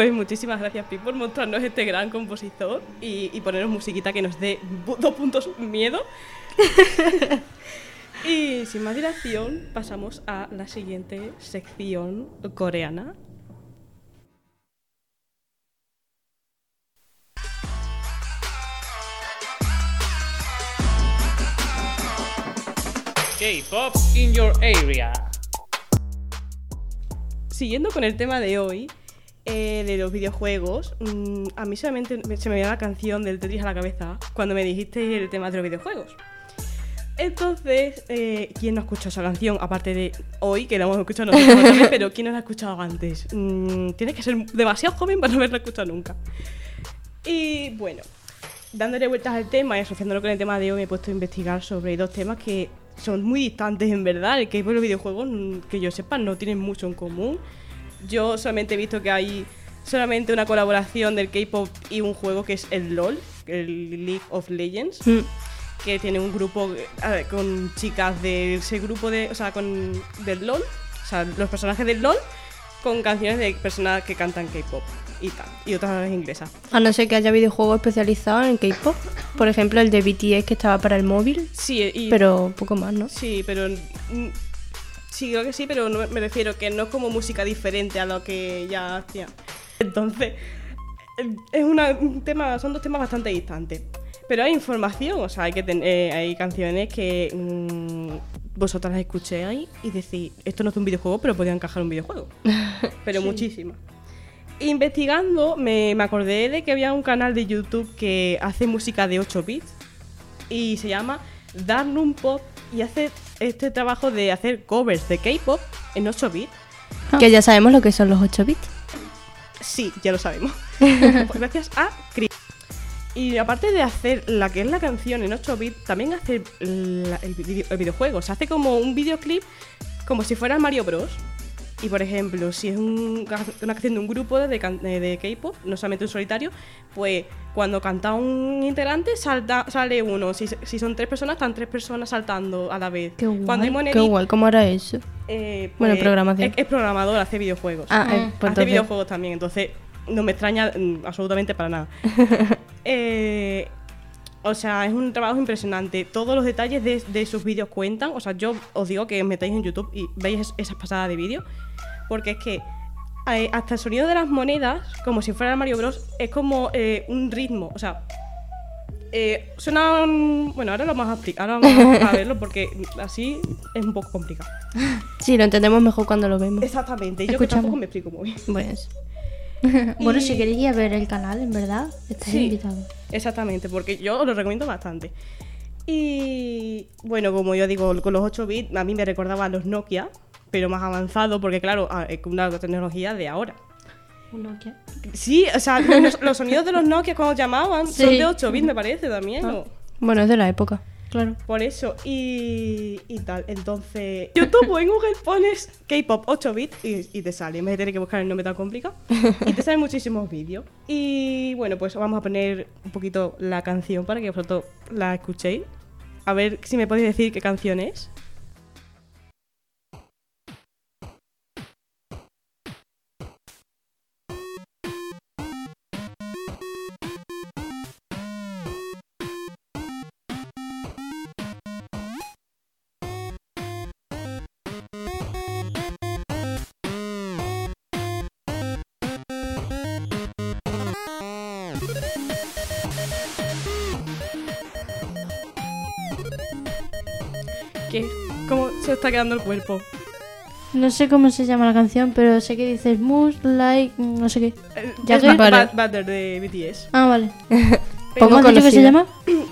Pues muchísimas gracias, Pi, por mostrarnos este gran compositor y, y ponernos musiquita que nos dé dos puntos miedo. Y sin más dilación, pasamos a la siguiente sección coreana. K-pop in your area. Siguiendo con el tema de hoy, eh, de los videojuegos, mm, a mí solamente me- se me viene la canción del Tetris a la cabeza cuando me dijiste el tema de los videojuegos. Entonces, eh, ¿quién no ha escuchado esa canción? Aparte de hoy, que la hemos escuchado nosotros pero ¿quién no la ha escuchado antes? Mm, tienes que ser demasiado joven para no haberla escuchado nunca. Y bueno, dándole vueltas al tema y asociándolo con el tema de hoy, me he puesto a investigar sobre dos temas que son muy distantes en verdad. El que los videojuegos, mm, que yo sepa, no tienen mucho en común. Yo solamente he visto que hay solamente una colaboración del K-pop y un juego que es el LOL, el League of Legends, Mm. que tiene un grupo con chicas de ese grupo de, o sea, con del LOL, o sea, los personajes del LOL con canciones de personas que cantan K-pop y tal, y otras inglesas. A no ser que haya videojuegos especializados en K-pop. Por ejemplo, el de BTS que estaba para el móvil. Sí, y Pero poco más, ¿no? Sí, pero. Sí, creo que sí, pero no, me refiero que no es como música diferente a lo que ya hacía. Entonces, eh, es una- un tema, son dos temas bastante distantes. Pero hay información, o sea, hay, que ten- eh, hay canciones que mm, vosotras las escuchéis y decís, esto no es un videojuego, pero podría encajar en un videojuego. Pero muchísimas. Investigando, me, me acordé de que había un canal de YouTube que hace música de 8 bits y se llama Darnum Pop y hace este trabajo de hacer covers de K-pop en 8 bits. Que ya sabemos lo que son los 8 bits. Sí, ya lo sabemos. Pues gracias a Chris. Y aparte de hacer la que es la canción en 8 bits, también hace la- el, video- el videojuego. Se hace como un videoclip como si fuera Mario Bros. Y por ejemplo, si es un- una canción de un grupo de, can- eh, de K-pop, no solamente un solitario, pues cuando canta un integrante salta, sale uno. Si, si son tres personas, están tres personas saltando a la vez. Qué guay. Cuando hay Qué guay, ¿cómo era eso? eh, Bueno, pues, programación. Es, es programador, hace videojuegos. Ah, eh, pues hace entonces- videojuegos también, entonces no me extraña mm, absolutamente para nada. Eh, o sea, es un trabajo impresionante. Todos los detalles de, de sus vídeos cuentan. O sea, yo os digo que os metáis en YouTube y veis es- esas pasadas de vídeo. Porque es que eh, hasta el sonido de las monedas, como si fuera Mario Bros, es como eh, un ritmo. O sea, eh, suena. un- Bueno, ahora lo vamos a explicar. Ahora vamos a verlo porque así es un poco complicado. Sí, lo entendemos mejor cuando lo vemos. Exactamente, yo que tampoco me explico muy bien. Pues, Bueno, si queréis ir a ver el canal, en verdad, estáis Sí. invitados. Exactamente, porque yo os lo recomiendo bastante. Y bueno, como yo digo, con los 8 bits a mí me recordaba a los Nokia, pero más avanzado, porque claro, a- es una tecnología de ahora. Un Nokia. Sí, o sea, los, los sonidos de los Nokia cuando llamaban son de 8 bits, me parece también. ¿no? bueno, es de la época. Claro. Por eso, y, y tal. Entonces, YouTube o en Google pones K-pop 8 bits y, y te sale. En vez de tener que buscar el nombre tan complicado. Y te salen muchísimos vídeos. Y bueno, pues vamos a poner un poquito la canción para que vosotros la escuchéis. A ver si me podéis decir qué canción es. ¿Qué? ¿Cómo se está quedando el cuerpo? No sé cómo se llama la canción, pero sé que dices Moose Like, no sé qué. Eh, Jagger es Ba- Butter. Butter de BTS. Ah, vale. ¿Cómo has dicho que se llama?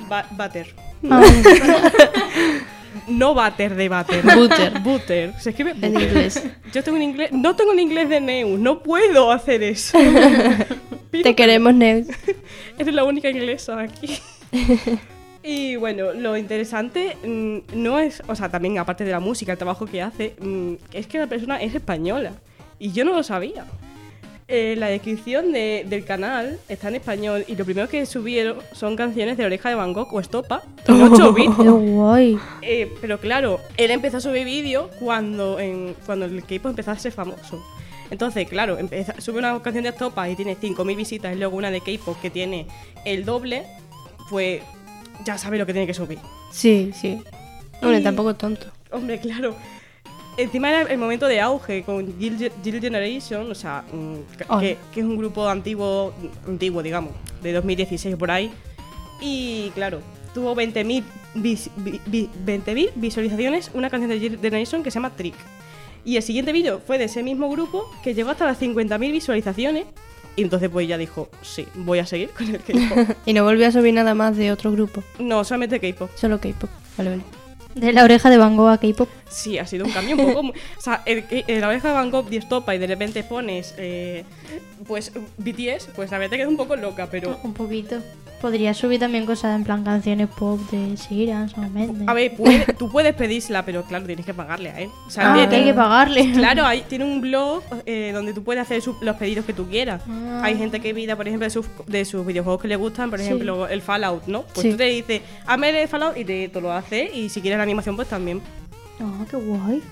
Ba- butter. Ah, vale. No Butter de Butter. Butter. Butter. Se escribe En butter. inglés. Yo tengo un inglés. No tengo un inglés de Neus. No puedo hacer eso. Pido Te queremos, Neus. Eres la única inglesa aquí. Y bueno, lo interesante mm, no es, o sea, también aparte de la música, el trabajo que hace, mm, es que la persona es española. Y yo no lo sabía. Eh, la descripción de- del canal está en español y lo primero que subieron son canciones de Oreja de Van Gogh o Estopa en 8 bits. Qué guay. Eh, pero claro, él empezó a subir vídeos cuando, en, cuando el K-pop empezó a ser famoso. Entonces, claro, sube una canción de Estopa y tiene 5.000 visitas y luego una de K-pop que tiene el doble, pues ya sabe lo que tiene que subir. Sí, sí. Bueno, Y- tampoco tonto. Hombre, claro. Encima era el momento de auge con Jill, Jill Generation, o sea, mm, que, Oh. que- que es un grupo antiguo, antiguo, digamos, de 2016 por ahí. Y claro, tuvo 20.000 vis- vi- vi- 20.000 visualizaciones una canción de Jill Generation que se llama Trick. Y el siguiente vídeo fue de ese mismo grupo que llegó hasta las 50.000 visualizaciones. Y entonces pues ya dijo, sí, voy a seguir con el K-pop. Y no volvió a subir nada más de otro grupo. no, solamente K-pop. Solo K-pop. Vale, vale. De la oreja de Van Gogh a K-pop. Sí, ha sido un cambio un poco. o sea, el, el la oreja de Van Gogh estopa y de repente pones. eh, pues BTS, pues la verdad que es un poco loca, pero. Un poquito. Podría subir también cosas en plan canciones pop de Siran, Mendes. A ver, puede- tú puedes pedírsela, pero claro, tienes que pagarle a él. O sea, Ah, tiene- hay que pagarle. Claro, hay- tiene un blog eh, donde tú puedes hacer los pedidos que tú quieras. Ah. Hay gente que pida, por ejemplo, de sus, de sus videojuegos que le gustan, por Sí. ejemplo, el Fallout, ¿no? Pues Sí. tú te dices, hazme el Fallout y te, te lo hace. Y si quieres la animación, pues también. Ah, qué guay.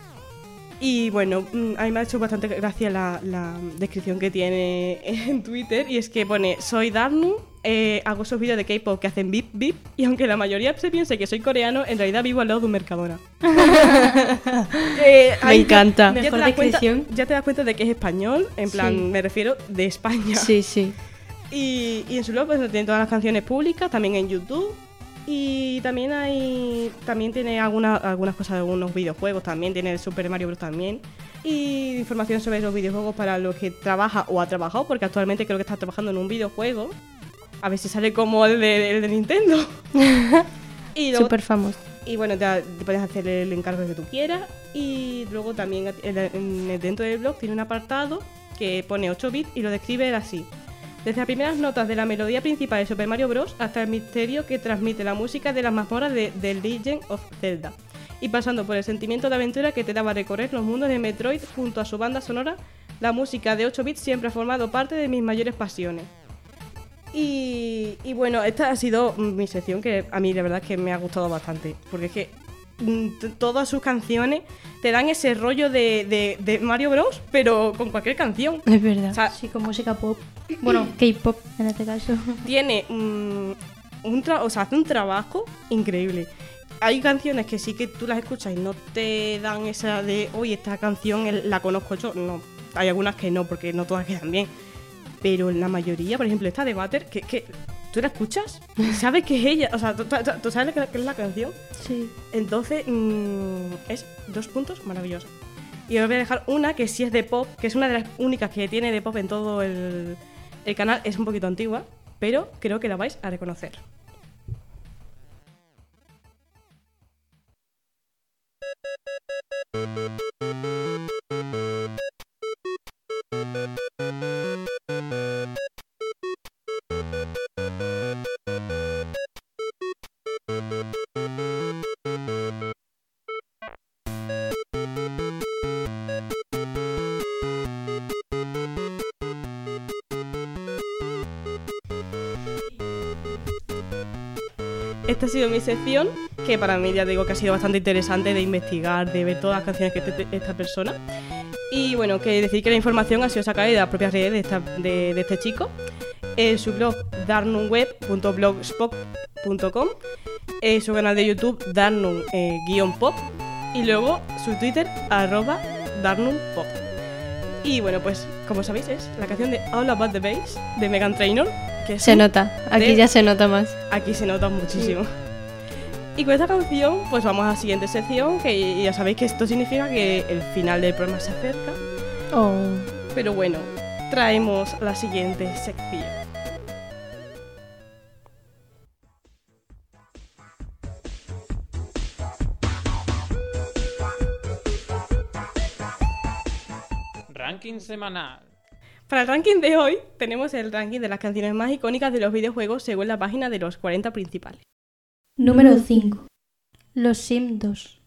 Y bueno, mm, a mí me ha hecho bastante gracia la, la descripción que tiene en Twitter y es que pone, soy Darnu, eh, hago esos vídeos de K-pop que hacen bip bip y aunque la mayoría se piense que soy coreano, en realidad vivo al lado de un Mercadona. Eh, Me ya- encanta. Ya, te Mejor das cuenta, descripción. ya te das cuenta de que es español, en plan, Sí. me refiero de España. Sí, sí. Y, y en su blog pues, tiene todas las canciones públicas, también en YouTube. Y también hay. También tiene alguna- algunas cosas de algunos videojuegos, también tiene el Super Mario Bros. también. Y información sobre los videojuegos para los que trabaja o ha trabajado, porque actualmente creo que está trabajando en un videojuego. A ver si sale como el de, el de Nintendo. y luego- Súper famoso. y bueno, te, te puedes hacer el encargo que tú quieras. Y luego también en- en- dentro del blog tiene un apartado que pone 8 bits y lo describe así. Desde las primeras notas de la melodía principal de Super Mario Bros. hasta el misterio que transmite la música de las mazmorras de The Legend of Zelda. Y pasando por el sentimiento de aventura que te daba recorrer los mundos de Metroid junto a su banda sonora, la música de 8 bits siempre ha formado parte de mis mayores pasiones. Y, y bueno, esta ha sido mi sección que a mí la verdad es que me ha gustado bastante. Porque es que mm, todas sus canciones te dan ese rollo de, de- de Mario Bros, pero con cualquier canción. Es verdad. O sea, Sí, con música pop. Bueno, K-pop en este caso. tiene mm, un tra- o sea, hace un trabajo increíble. Hay canciones que sí que tú las escuchas y no te dan esa de, oye, esta canción la conozco yo. No, hay algunas que no, porque no todas quedan bien. Pero la mayoría, por ejemplo, esta de Butter, que, que tú la escuchas sabes que es ella. O sea, tú, tú- tú sabes que que es la canción. Sí. Entonces, mm, es dos puntos maravillosos. Y os voy a dejar una que sí es de pop, que es una de las únicas que tiene de pop en todo el, el canal. Es un poquito antigua, pero creo que la vais a reconocer. Esta ha sido mi sección, que para mí ya digo que ha sido bastante interesante de investigar, de ver todas las canciones que tiene esta persona. Y bueno, que decir que la información ha sido sacada de las propias redes de, esta- de- de este chico. En su blog darnumweb.blogspot.com, en su canal de YouTube darnum-pop y luego su Twitter arroba darnumpop. Y bueno, pues como sabéis es la canción de All About the Bass de Megan Trainor. Que Se nota. Aquí de- ya se nota más. Aquí se nota muchísimo. Y con esta canción, pues vamos a la siguiente sección, que ya sabéis que esto significa que el final del programa se acerca. Oh. Pero bueno, traemos la siguiente sección. Ranking semanal. Para el ranking de hoy, tenemos el ranking de las canciones más icónicas de los videojuegos según la página de los 40 principales. Número 5. Los Sim 2.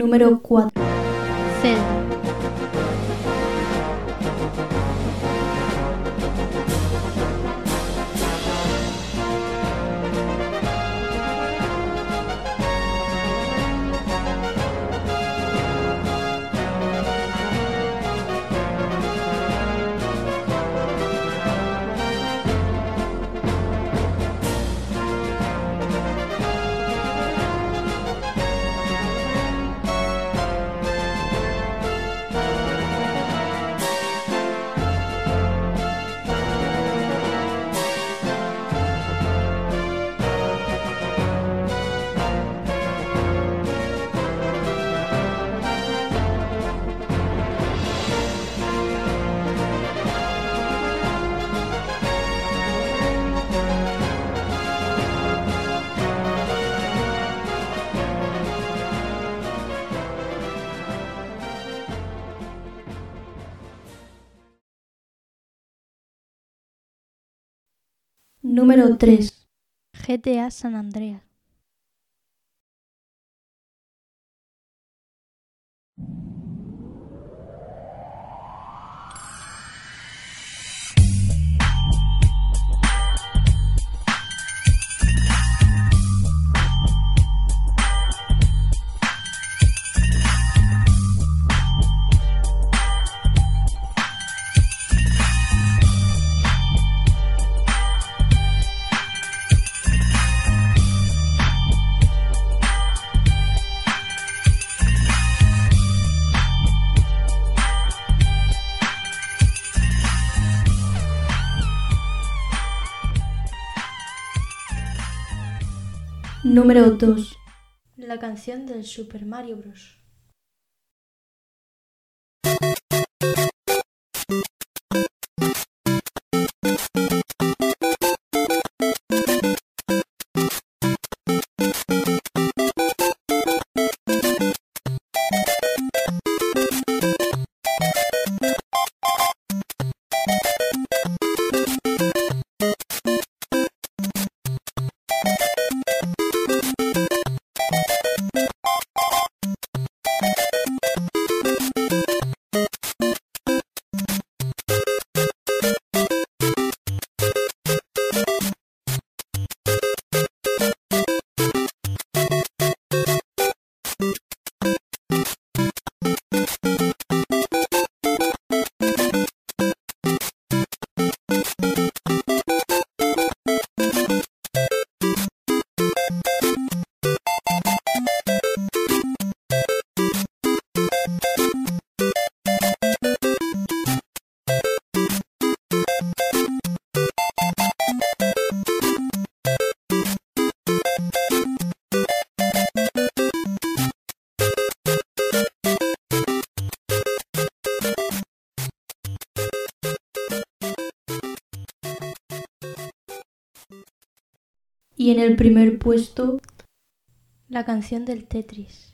Número 4. Zelda. Número 3. GTA San Andreas. Número 2. La canción del Super Mario Bros. En el primer puesto, la canción del Tetris.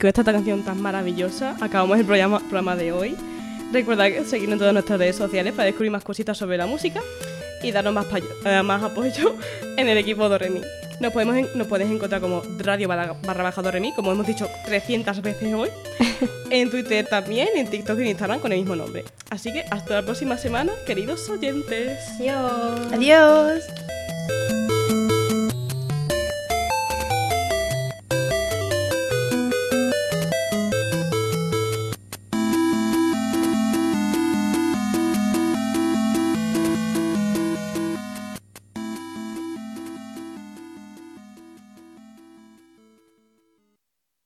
Con esta canción tan maravillosa acabamos el programa, programa de hoy. Recordad que seguirnos en todas nuestras redes sociales para descubrir más cositas sobre la música y darnos más, payo- eh, más apoyo en el equipo Doremi. Nos, podemos nos puedes encontrar como radio barra, barra baja Doremi, como hemos dicho 300 veces hoy. en Twitter también, en TikTok y en Instagram con el mismo nombre. Así que hasta la próxima semana, queridos oyentes. Adiós. Adiós.